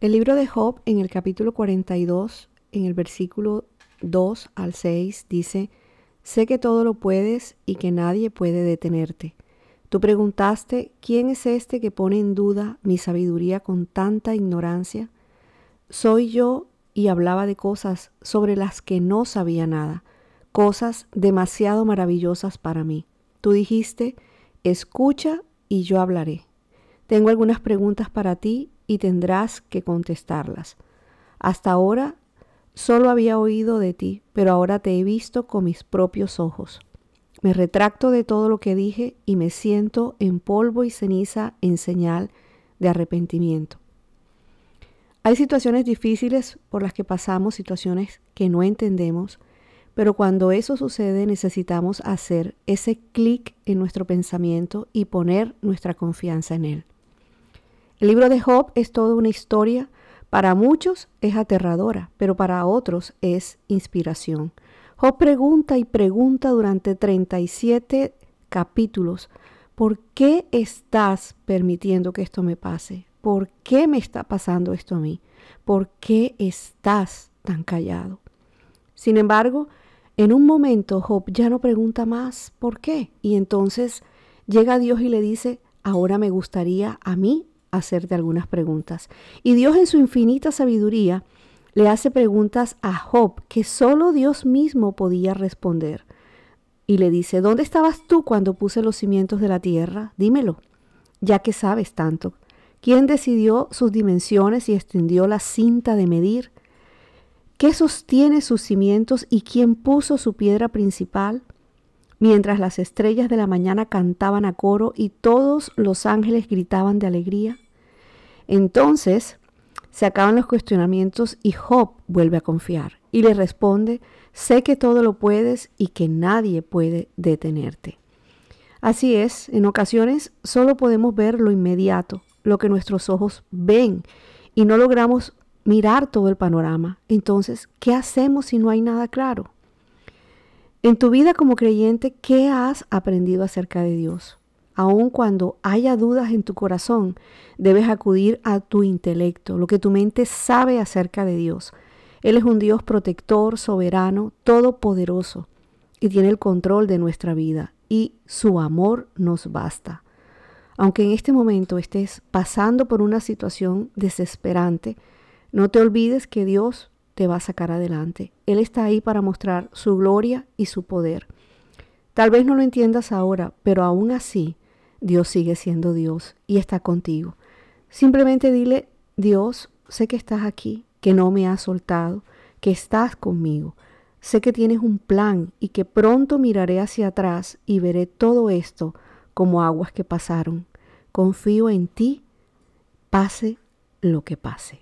El libro de Job en el capítulo 42, en el versículo 2 al 6, dice, Sé que todo lo puedes y que nadie puede detenerte. Tú preguntaste, ¿quién es este que pone en duda mi sabiduría con tanta ignorancia? Soy yo y hablaba de cosas sobre las que no sabía nada, cosas demasiado maravillosas para mí. Tú dijiste, escucha y yo hablaré. Tengo algunas preguntas para ti y tendrás que contestarlas. Hasta ahora solo había oído de ti, pero ahora te he visto con mis propios ojos. Me retracto de todo lo que dije y me siento en polvo y ceniza en señal de arrepentimiento. Hay situaciones difíciles por las que pasamos, situaciones que no entendemos, pero cuando eso sucede necesitamos hacer ese clic en nuestro pensamiento y poner nuestra confianza en él. El libro de Job es toda una historia. Para muchos es aterradora, pero para otros es inspiración. Job pregunta y pregunta durante 37 capítulos, ¿por qué estás permitiendo que esto me pase? ¿Por qué me está pasando esto a mí? ¿Por qué estás tan callado? Sin embargo, en un momento Job ya no pregunta más por qué. Y entonces llega Dios y le dice, ahora me gustaría a mí hacerte algunas preguntas. Y Dios en su infinita sabiduría le hace preguntas a Job que solo Dios mismo podía responder. Y le dice, ¿dónde estabas tú cuando puse los cimientos de la tierra? Dímelo, ya que sabes tanto. ¿Quién decidió sus dimensiones y extendió la cinta de medir? ¿Qué sostiene sus cimientos y quién puso su piedra principal? Mientras las estrellas de la mañana cantaban a coro y todos los ángeles gritaban de alegría? Entonces se acaban los cuestionamientos y Job vuelve a confiar y le responde, sé que todo lo puedes y que nadie puede detenerte. Así es, en ocasiones solo podemos ver lo inmediato, lo que nuestros ojos ven y no logramos mirar todo el panorama. Entonces, ¿qué hacemos si no hay nada claro? En tu vida como creyente, ¿qué has aprendido acerca de Dios? Aun cuando haya dudas en tu corazón, debes acudir a tu intelecto, lo que tu mente sabe acerca de Dios. Él es un Dios protector, soberano, todopoderoso y tiene el control de nuestra vida y su amor nos basta. Aunque en este momento estés pasando por una situación desesperante, no te olvides que Dios te va a sacar adelante. Él está ahí para mostrar su gloria y su poder. Tal vez no lo entiendas ahora, pero aún así Dios sigue siendo Dios y está contigo. Simplemente dile, Dios, sé que estás aquí, que no me has soltado, que estás conmigo. Sé que tienes un plan y que pronto miraré hacia atrás y veré todo esto como aguas que pasaron. Confío en ti, pase lo que pase.